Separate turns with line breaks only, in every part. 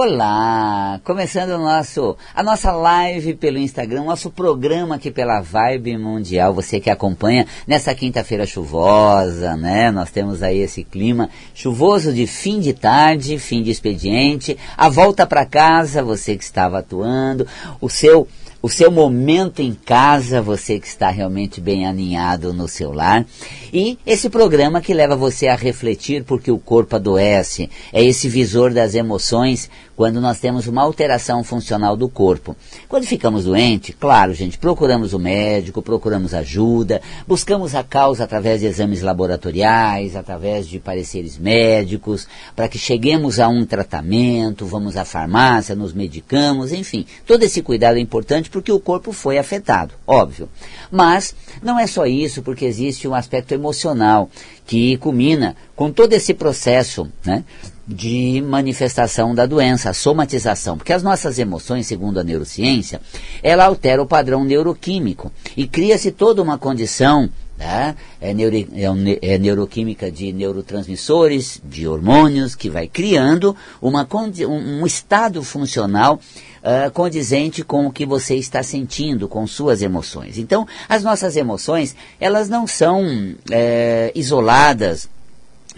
Olá! Começando o nosso, a nossa live pelo Instagram, nosso programa aqui pela Vibe Mundial. Você que acompanha nessa quinta-feira chuvosa, né? Nós temos aí esse clima chuvoso de fim de tarde, fim de expediente, a volta para casa, você que estava atuando, o seu o seu momento em casa, você que está realmente bem aninhado no seu lar. E esse programa que leva você a refletir porque o corpo adoece. É esse visor das emoções quando nós temos uma alteração funcional do corpo. Quando ficamos doentes, claro, gente, procuramos o médico, procuramos ajuda, buscamos a causa através de exames laboratoriais, através de pareceres médicos, para que cheguemos a um tratamento, vamos à farmácia, nos medicamos, enfim. Todo esse cuidado é importante porque o corpo foi afetado, óbvio. Mas não é só isso, porque existe um aspecto emocional que culmina com todo esse processo né, de manifestação da doença, a somatização. Porque as nossas emoções, segundo a neurociência, ela altera o padrão neuroquímico e cria-se toda uma condição né? É, neuro, é, é, neuroquímica de neurotransmissores, de hormônios, que vai criando uma, um, um estado funcional uh, condizente com o que você está sentindo, com suas emoções. Então, as nossas emoções, elas não são é, isoladas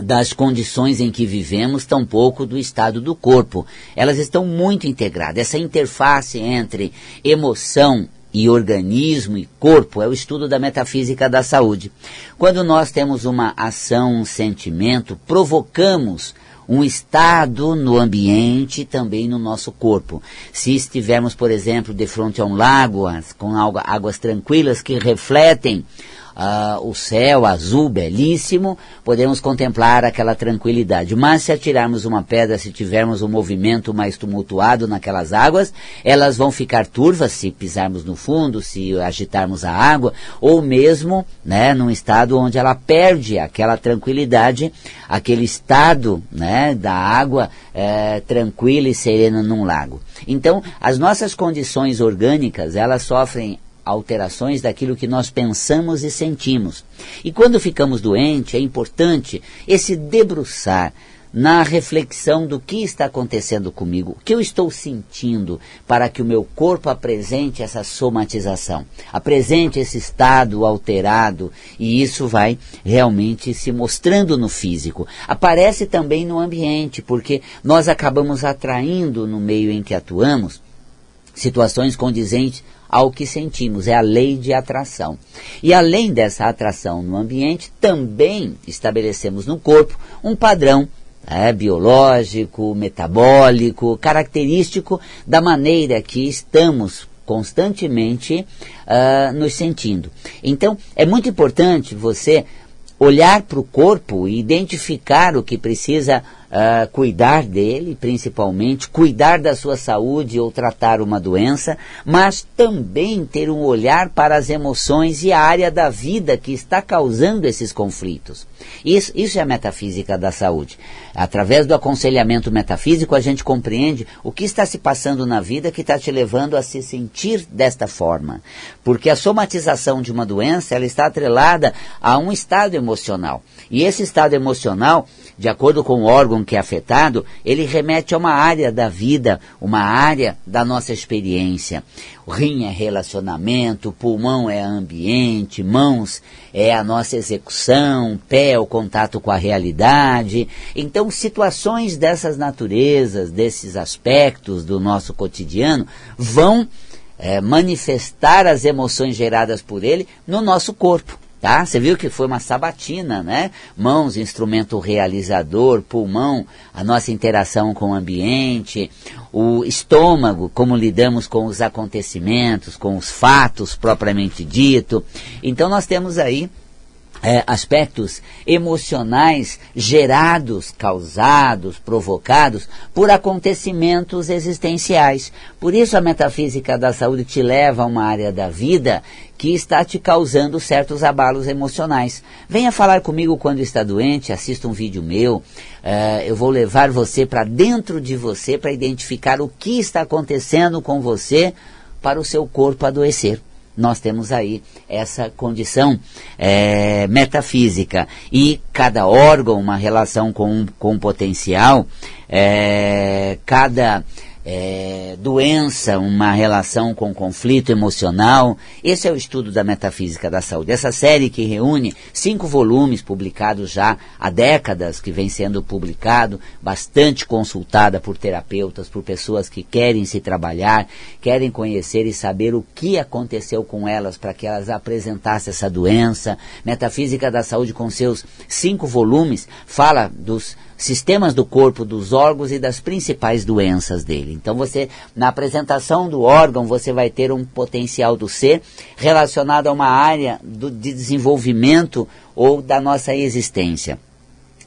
das condições em que vivemos, tampouco do estado do corpo. Elas estão muito integradas. Essa interface entre emoção e organismo e corpo é o estudo da metafísica da saúde. Quando nós temos uma ação, um sentimento, provocamos um estado no ambiente e também no nosso corpo. Se estivermos, por exemplo, de frente a um lago, com águas tranquilas que refletem uh, o céu azul belíssimo, podemos contemplar aquela tranquilidade. Mas se atirarmos uma pedra, se tivermos um movimento mais tumultuado naquelas águas, elas vão ficar turvas se pisarmos no fundo, se agitarmos a água, ou mesmo né, num estado onde ela perde aquela tranquilidade, aquele estado né, da água é, tranquila e serena num lago. Então, as nossas condições orgânicas, elas sofrem alterações daquilo que nós pensamos e sentimos. E quando ficamos doentes, é importante esse debruçar na reflexão do que está acontecendo comigo, o que eu estou sentindo para que o meu corpo apresente essa somatização, apresente esse estado alterado e isso vai realmente se mostrando no físico. Aparece também no ambiente, porque nós acabamos atraindo no meio em que atuamos situações condizentes ao que sentimos, é a lei de atração. E além dessa atração no ambiente, também estabelecemos no corpo um padrão é, biológico, metabólico, característico da maneira que estamos constantemente uh, nos sentindo. Então, é muito importante você olhar para o corpo e identificar o que precisa uh, cuidar dele, principalmente, cuidar da sua saúde ou tratar uma doença, mas também ter um olhar para as emoções e a área da vida que está causando esses conflitos. Isso, isso é a metafísica da saúde. Através do aconselhamento metafísico, a gente compreende o que está se passando na vida que está te levando a se sentir desta forma. Porque a somatização de uma doença, ela está atrelada a um estado emocional. E esse estado emocional, de acordo com o órgão que é afetado, ele remete a uma área da vida, uma área da nossa experiência. O rim é relacionamento, pulmão é ambiente, mãos é a nossa execução, pé é o contato com a realidade. Então, situações dessas naturezas, desses aspectos do nosso cotidiano, vão é, manifestar as emoções geradas por ele no nosso corpo. Tá? Você viu que foi uma sabatina, né? Mãos, instrumento realizador, pulmão, a nossa interação com o ambiente, o estômago, como lidamos com os acontecimentos, com os fatos propriamente dito. Então nós temos aí é, aspectos emocionais gerados, causados, provocados por acontecimentos existenciais. Por isso a metafísica da saúde te leva a uma área da vida que está te causando certos abalos emocionais. Venha falar comigo quando está doente, assista um vídeo meu. É, eu vou levar você para dentro de você para identificar o que está acontecendo com você para o seu corpo adoecer. Nós temos aí essa condição é, metafísica. E cada órgão, uma relação com, com potencial, é, cada é, doença, uma relação com conflito emocional. Esse é o estudo da metafísica da saúde. Essa série que reúne cinco volumes publicados já há décadas, que vem sendo publicado, bastante consultada por terapeutas, por pessoas que querem se trabalhar, querem conhecer e saber o que aconteceu com elas para que elas apresentassem essa doença. Metafísica da saúde, com seus cinco volumes, fala dos sistemas do corpo, dos órgãos e das principais doenças dele. Então você, na apresentação do órgão, você vai ter um potencial do ser relacionado a uma área do, de desenvolvimento ou da nossa existência.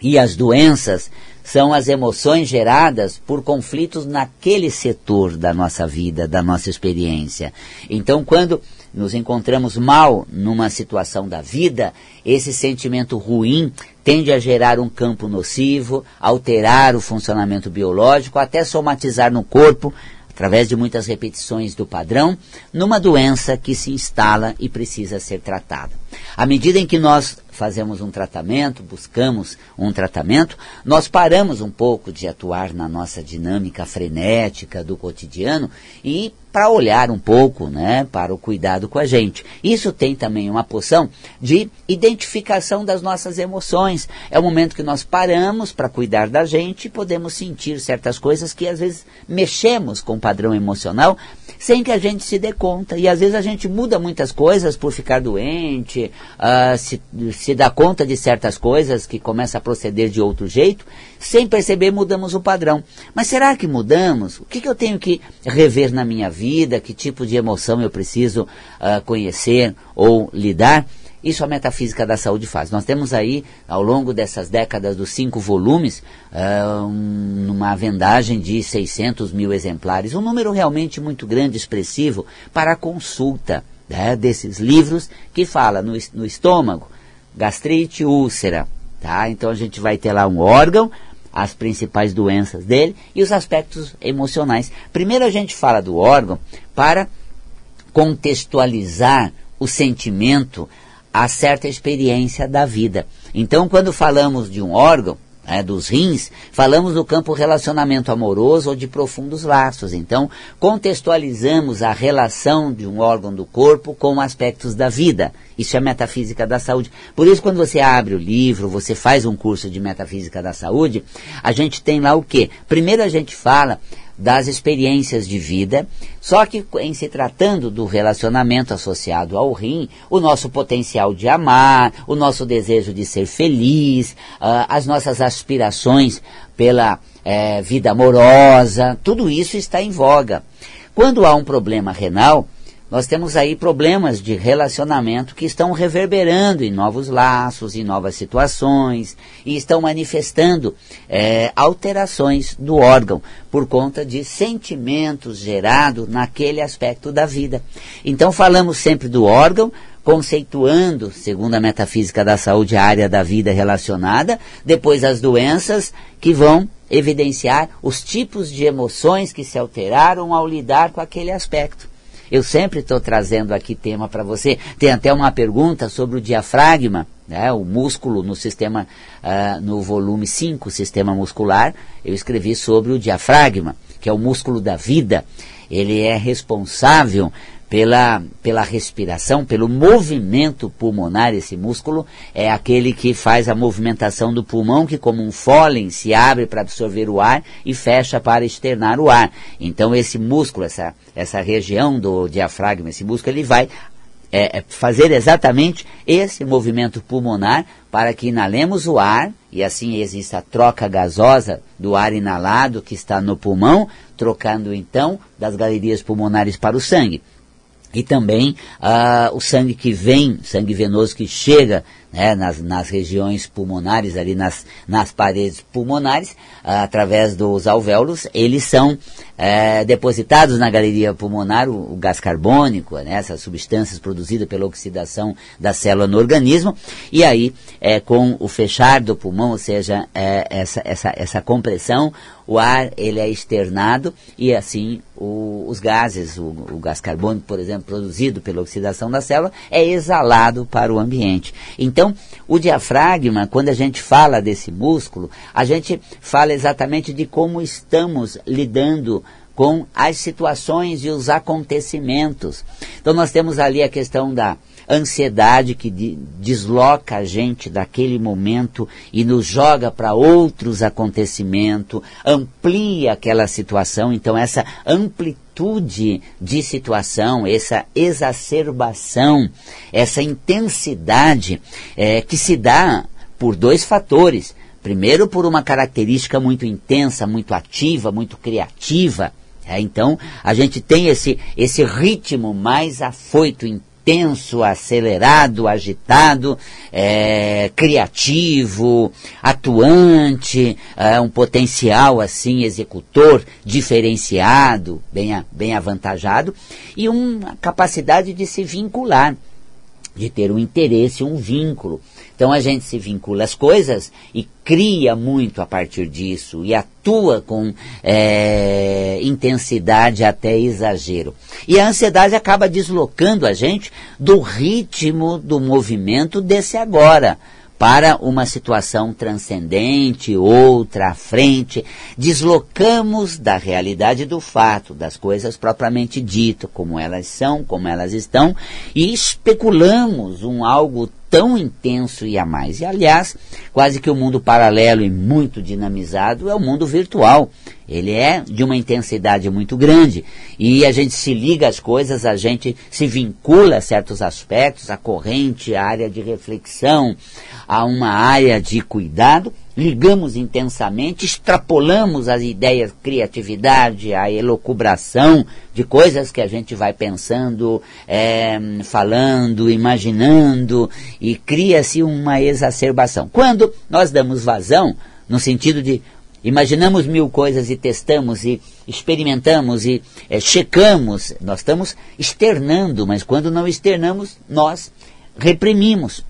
E as doenças são as emoções geradas por conflitos naquele setor da nossa vida, da nossa experiência. Então, quando nos encontramos mal numa situação da vida, esse sentimento ruim tende a gerar um campo nocivo, alterar o funcionamento biológico, até somatizar no corpo, através de muitas repetições do padrão, numa doença que se instala e precisa ser tratada. À medida em que nós fazemos um tratamento, buscamos um tratamento, nós paramos um pouco de atuar na nossa dinâmica frenética do cotidiano e para olhar um pouco né, para o cuidado com a gente. Isso tem também uma poção de identificação das nossas emoções. É o momento que nós paramos para cuidar da gente e podemos sentir certas coisas que às vezes mexemos com o padrão emocional sem que a gente se dê conta. E às vezes a gente muda muitas coisas por ficar doente, uh, se, se dá conta de certas coisas que começa a proceder de outro jeito, sem perceber mudamos o padrão. Mas será que mudamos? O que, que eu tenho que rever na minha vida? Que tipo de emoção eu preciso uh, conhecer ou lidar? Isso a metafísica da saúde faz. Nós temos aí, ao longo dessas décadas dos cinco volumes, uh, um, uma vendagem de 600 mil exemplares, um número realmente muito grande, expressivo, para a consulta né, desses livros que fala no, no estômago, gastrite, úlcera. Tá? Então a gente vai ter lá um órgão, as principais doenças dele e os aspectos emocionais. Primeiro a gente fala do órgão para contextualizar o sentimento, a certa experiência da vida. Então, quando falamos de um órgão, né, dos rins, falamos do campo relacionamento amoroso ou de profundos laços. Então, contextualizamos a relação de um órgão do corpo com aspectos da vida. Isso é metafísica da saúde. Por isso, quando você abre o livro, você faz um curso de metafísica da saúde, a gente tem lá o quê? Primeiro a gente fala das experiências de vida, só que em se tratando do relacionamento associado ao rim, o nosso potencial de amar, o nosso desejo de ser feliz, uh, as nossas aspirações pela eh, vida amorosa, tudo isso está em voga. Quando há um problema renal, nós temos aí problemas de relacionamento que estão reverberando em novos laços, em novas situações, e estão manifestando é, alterações do órgão por conta de sentimentos gerados naquele aspecto da vida. Então falamos sempre do órgão, conceituando, segundo a metafísica da saúde, a área da vida relacionada, depois as doenças que vão evidenciar os tipos de emoções que se alteraram ao lidar com aquele aspecto. Eu sempre estou trazendo aqui tema para você. Tem até uma pergunta sobre o diafragma, né, o músculo no sistema, uh, no volume 5, sistema muscular. Eu escrevi sobre o diafragma, que é o músculo da vida. Ele é responsável pela, pela respiração, pelo movimento pulmonar, esse músculo é aquele que faz a movimentação do pulmão, que como um fôlen se abre para absorver o ar e fecha para externar o ar. Então esse músculo, essa, essa região do diafragma, esse músculo, ele vai é, é fazer exatamente esse movimento pulmonar para que inalemos o ar e assim exista a troca gasosa do ar inalado que está no pulmão, trocando então das galerias pulmonares para o sangue e também ah, o sangue que vem, sangue venoso que chega né, nas, nas regiões pulmonares, ali nas, nas paredes pulmonares, através dos alvéolos, eles são é, depositados na galeria pulmonar o, o gás carbônico, né, essas substâncias produzidas pela oxidação da célula no organismo, e aí, é, com o fechar do pulmão, ou seja, é, essa, essa, essa compressão, o ar ele é externado e assim o, os gases, o, o, gás carbônico, por exemplo, produzido pela oxidação da célula, é exalado para o ambiente. Então, o diafragma, quando a gente fala desse músculo, a gente fala exatamente de como estamos lidando com as situações e os acontecimentos. Então nós temos ali a questão da ansiedade que de, desloca a gente daquele momento e nos joga para outros acontecimentos, amplia aquela situação. Então essa amplitude de situação, essa exacerbação, essa intensidade é, que se dá por dois fatores. Primeiro, por uma característica muito intensa, muito ativa, muito criativa. É, então, a gente tem esse, esse ritmo mais afoito, intenso, acelerado, agitado, é, criativo, atuante, é, um potencial assim executor diferenciado, bem, bem avantajado, e uma capacidade de se vincular, de ter um interesse, um vínculo. Então a gente se vincula às coisas e cria muito a partir disso e atua com é, intensidade até exagero. E a ansiedade acaba deslocando a gente do ritmo do movimento desse agora para uma situação transcendente, outra à frente, deslocamos da realidade do fato, das coisas propriamente dito, como elas são, como elas estão, e especulamos um algo tão intenso e a mais. E aliás, quase que o mundo paralelo e muito dinamizado é o mundo virtual. Ele é de uma intensidade muito grande e a gente se liga às coisas, a gente se vincula a certos aspectos, a corrente, a área de reflexão, a uma área de cuidado ligamos intensamente, extrapolamos as ideias, criatividade, a elocubração de coisas que a gente vai pensando, é, falando, imaginando, e cria-se uma exacerbação. Quando nós damos vazão, no sentido de imaginamos mil coisas e testamos e experimentamos e é, checamos, nós estamos externando, mas quando não externamos, nós reprimimos.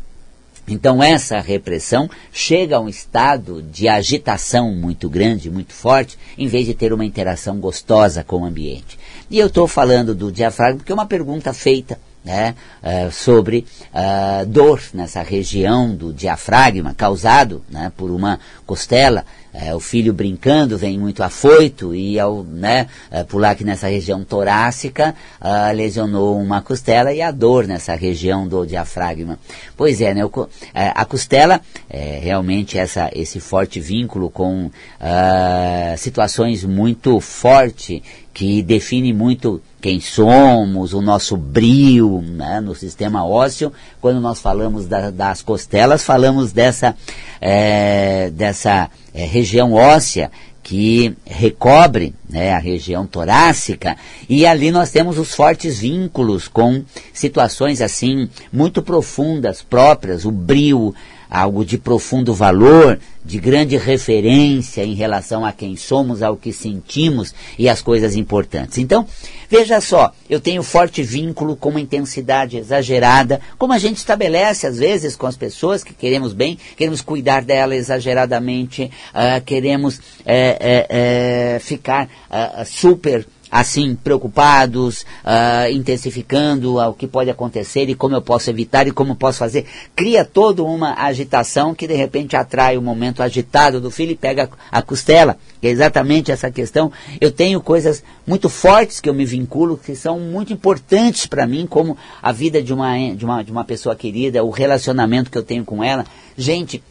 Então essa repressão chega a um estado de agitação muito grande, muito forte, em vez de ter uma interação gostosa com o ambiente. E eu estou falando do diafragma porque é uma pergunta feita né, uh, sobre uh, dor nessa região do diafragma causado né, por uma costela é, o filho brincando vem muito afoito e ao né, é, pular aqui nessa região torácica uh, lesionou uma costela e a dor nessa região do diafragma. Pois é, né, o, é, a costela é realmente essa, esse forte vínculo com uh, situações muito forte que define muito quem somos, o nosso brio né, no sistema ósseo. Quando nós falamos da, das costelas, falamos dessa, é, dessa é, região óssea que recobre né, a região torácica e ali nós temos os fortes vínculos com situações assim muito profundas próprias, o brio, algo de profundo valor, de grande referência em relação a quem somos, ao que sentimos e às coisas importantes. Então, veja só, eu tenho forte vínculo com uma intensidade exagerada, como a gente estabelece às vezes com as pessoas que queremos bem, queremos cuidar dela exageradamente, uh, queremos é, é, ficar uh, super assim preocupados, uh, intensificando o que pode acontecer e como eu posso evitar e como posso fazer. Cria toda uma agitação que de repente atrai o momento agitado do filho e pega a costela. É exatamente essa questão. Eu tenho coisas muito fortes que eu me vinculo, que são muito importantes para mim, como a vida de uma, de, uma, de uma pessoa querida, o relacionamento que eu tenho com ela. Gente,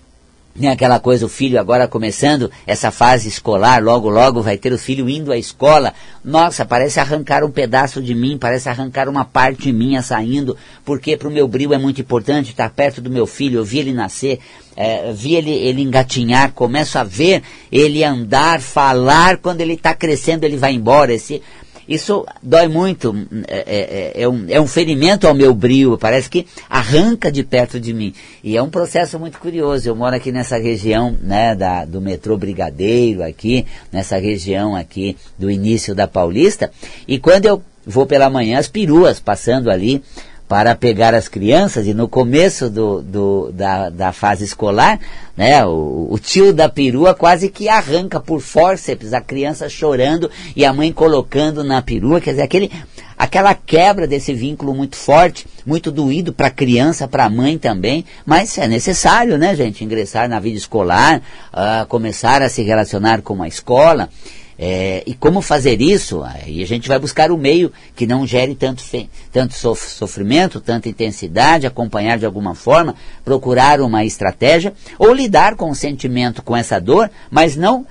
nem aquela coisa, o filho agora começando essa fase escolar, logo, logo vai ter o filho indo à escola. Nossa, parece arrancar um pedaço de mim, parece arrancar uma parte minha saindo, porque para o meu brilho é muito importante estar perto do meu filho, eu vi ele nascer, é, vi ele, ele engatinhar, começo a ver ele andar, falar, quando ele está crescendo ele vai embora. Esse, isso dói muito, é, é, é, um, é um ferimento ao meu brilho, parece que arranca de perto de mim. E é um processo muito curioso. Eu moro aqui nessa região né, da, do metrô Brigadeiro, aqui, nessa região aqui do início da Paulista, e quando eu vou pela manhã, as peruas passando ali, para pegar as crianças e no começo do, do, da, da fase escolar, né, o, o, tio da perua quase que arranca por fórceps a criança chorando e a mãe colocando na perua, quer dizer, aquele, aquela quebra desse vínculo muito forte, muito doído para a criança, para a mãe também, mas é necessário, né, gente, ingressar na vida escolar, uh, começar a se relacionar com a escola. É, e como fazer isso? Aí a gente vai buscar o meio que não gere tanto, tanto sofrimento, tanta intensidade, acompanhar de alguma forma, procurar uma estratégia, ou lidar com o sentimento, com essa dor, mas não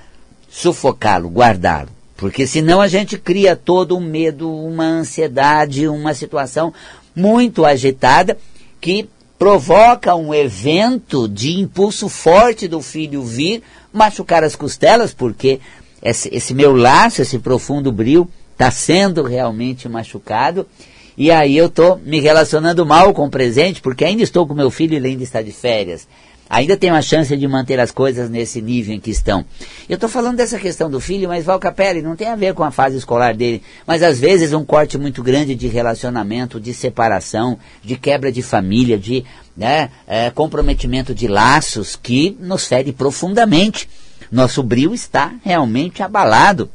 sufocá-lo, guardá-lo. Porque senão a gente cria todo um medo, uma ansiedade, uma situação muito agitada que provoca um evento de impulso forte do filho vir machucar as costelas, porque esse, esse meu laço, esse profundo brilho, está sendo realmente machucado. E aí eu estou me relacionando mal com o presente, porque ainda estou com meu filho e ele ainda está de férias. Ainda tenho a chance de manter as coisas nesse nível em que estão. Eu estou falando dessa questão do filho, mas Val Capelli não tem a ver com a fase escolar dele. Mas às vezes um corte muito grande de relacionamento, de separação, de quebra de família, de né, é, comprometimento de laços que nos fere profundamente. Nosso brilho está realmente abalado,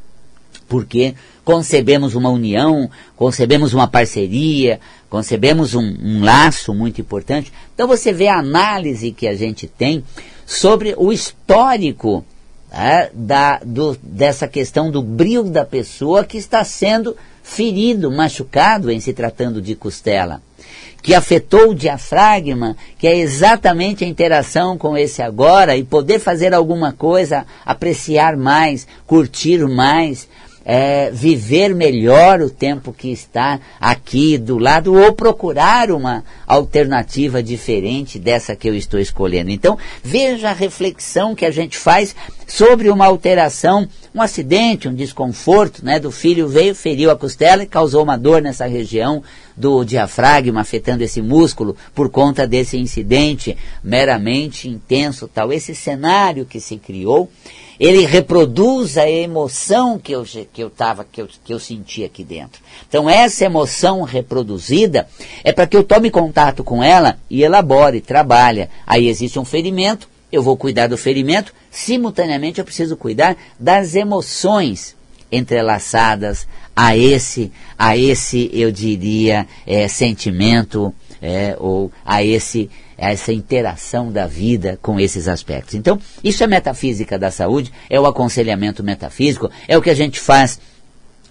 porque concebemos uma união, concebemos uma parceria, concebemos um, um laço muito importante. Então você vê a análise que a gente tem sobre o histórico né, da, do, dessa questão do brilho da pessoa que está sendo ferido, machucado em se tratando de costela que afetou o diafragma, que é exatamente a interação com esse agora e poder fazer alguma coisa, apreciar mais, curtir mais, é, viver melhor o tempo que está aqui do lado ou procurar uma alternativa diferente dessa que eu estou escolhendo. Então, veja a reflexão que a gente faz sobre uma alteração, um acidente, um desconforto, né, do filho veio, feriu a costela e causou uma dor nessa região do diafragma, afetando esse músculo por conta desse incidente meramente intenso, tal. Esse cenário que se criou ele reproduz a emoção que eu, que eu, tava, que eu, que eu senti aqui dentro. Então, essa emoção reproduzida é para que eu tome contato com ela e elabore, trabalhe. Aí existe um ferimento, eu vou cuidar do ferimento, simultaneamente eu preciso cuidar das emoções entrelaçadas a esse, a esse, eu diria, é, sentimento é, ou a esse essa interação da vida com esses aspectos. Então, isso é metafísica da saúde, é o aconselhamento metafísico, é o que a gente faz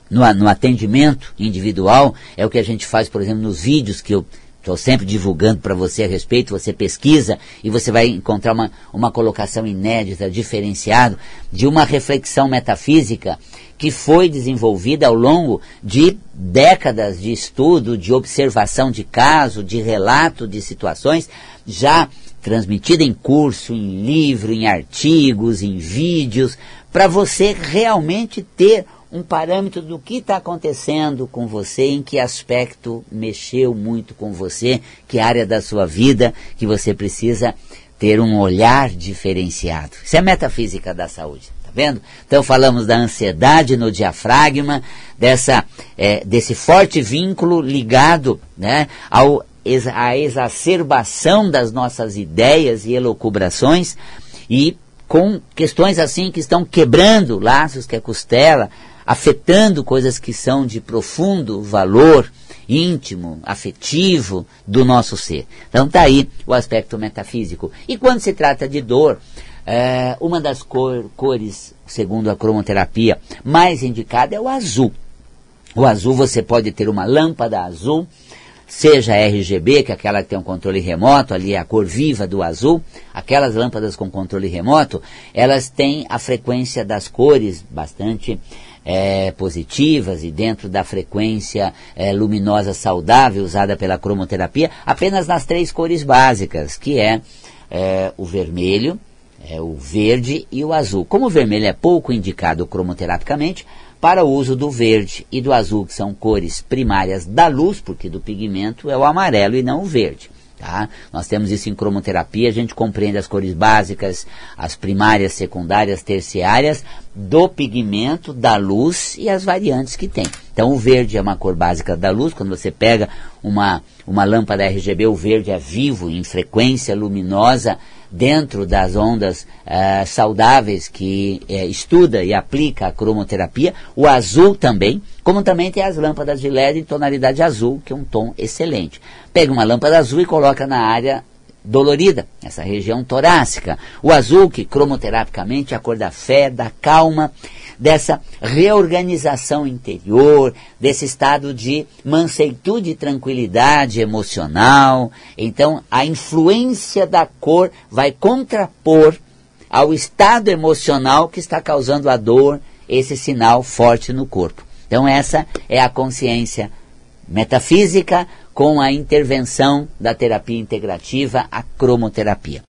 no, no atendimento individual, é o que a gente faz, por exemplo, nos vídeos que eu estou sempre divulgando para você a respeito, você pesquisa e você vai encontrar uma, uma colocação inédita, diferenciada, de uma reflexão metafísica que foi desenvolvida ao longo de décadas de estudo, de observação de caso, de relato de situações, já transmitida em curso, em livro, em artigos, em vídeos, para você realmente ter um parâmetro do que está acontecendo com você, em que aspecto mexeu muito com você, que área da sua vida que você precisa ter um olhar diferenciado. Isso é metafísica da saúde vendo? Então falamos da ansiedade no diafragma, dessa, é, desse forte vínculo ligado né, ao, à exacerbação das nossas ideias e elocubrações e com questões assim que estão quebrando laços que é costela, afetando coisas que são de profundo valor íntimo, afetivo do nosso ser. Então está aí o aspecto metafísico. E quando se trata de dor, é, uma das cor, cores, segundo a cromoterapia, mais indicada é o azul. O azul você pode ter uma lâmpada azul, seja RGB, que é aquela que tem um controle remoto, ali é a cor viva do azul, aquelas lâmpadas com controle remoto, elas têm a frequência das cores bastante é, positivas e dentro da frequência é, luminosa saudável usada pela cromoterapia, apenas nas três cores básicas, que é, é o vermelho, é o verde e o azul. Como o vermelho é pouco indicado cromoterapicamente, para o uso do verde e do azul, que são cores primárias da luz, porque do pigmento é o amarelo e não o verde. Tá? Nós temos isso em cromoterapia, a gente compreende as cores básicas, as primárias, secundárias, terciárias, do pigmento, da luz e as variantes que tem. Então o verde é uma cor básica da luz, quando você pega uma, uma lâmpada RGB, o verde é vivo, em frequência luminosa, dentro das ondas uh, saudáveis que uh, estuda e aplica a cromoterapia, o azul também, como também tem as lâmpadas de LED em tonalidade azul, que é um tom excelente. Pega uma lâmpada azul e coloca na área dolorida, essa região torácica. O azul, que cromoterapicamente é a cor da fé, da calma, dessa reorganização interior, desse estado de manseitude e tranquilidade emocional. Então, a influência da cor vai contrapor ao estado emocional que está causando a dor, esse sinal forte no corpo. Então, essa é a consciência metafísica com a intervenção da terapia integrativa, a cromoterapia.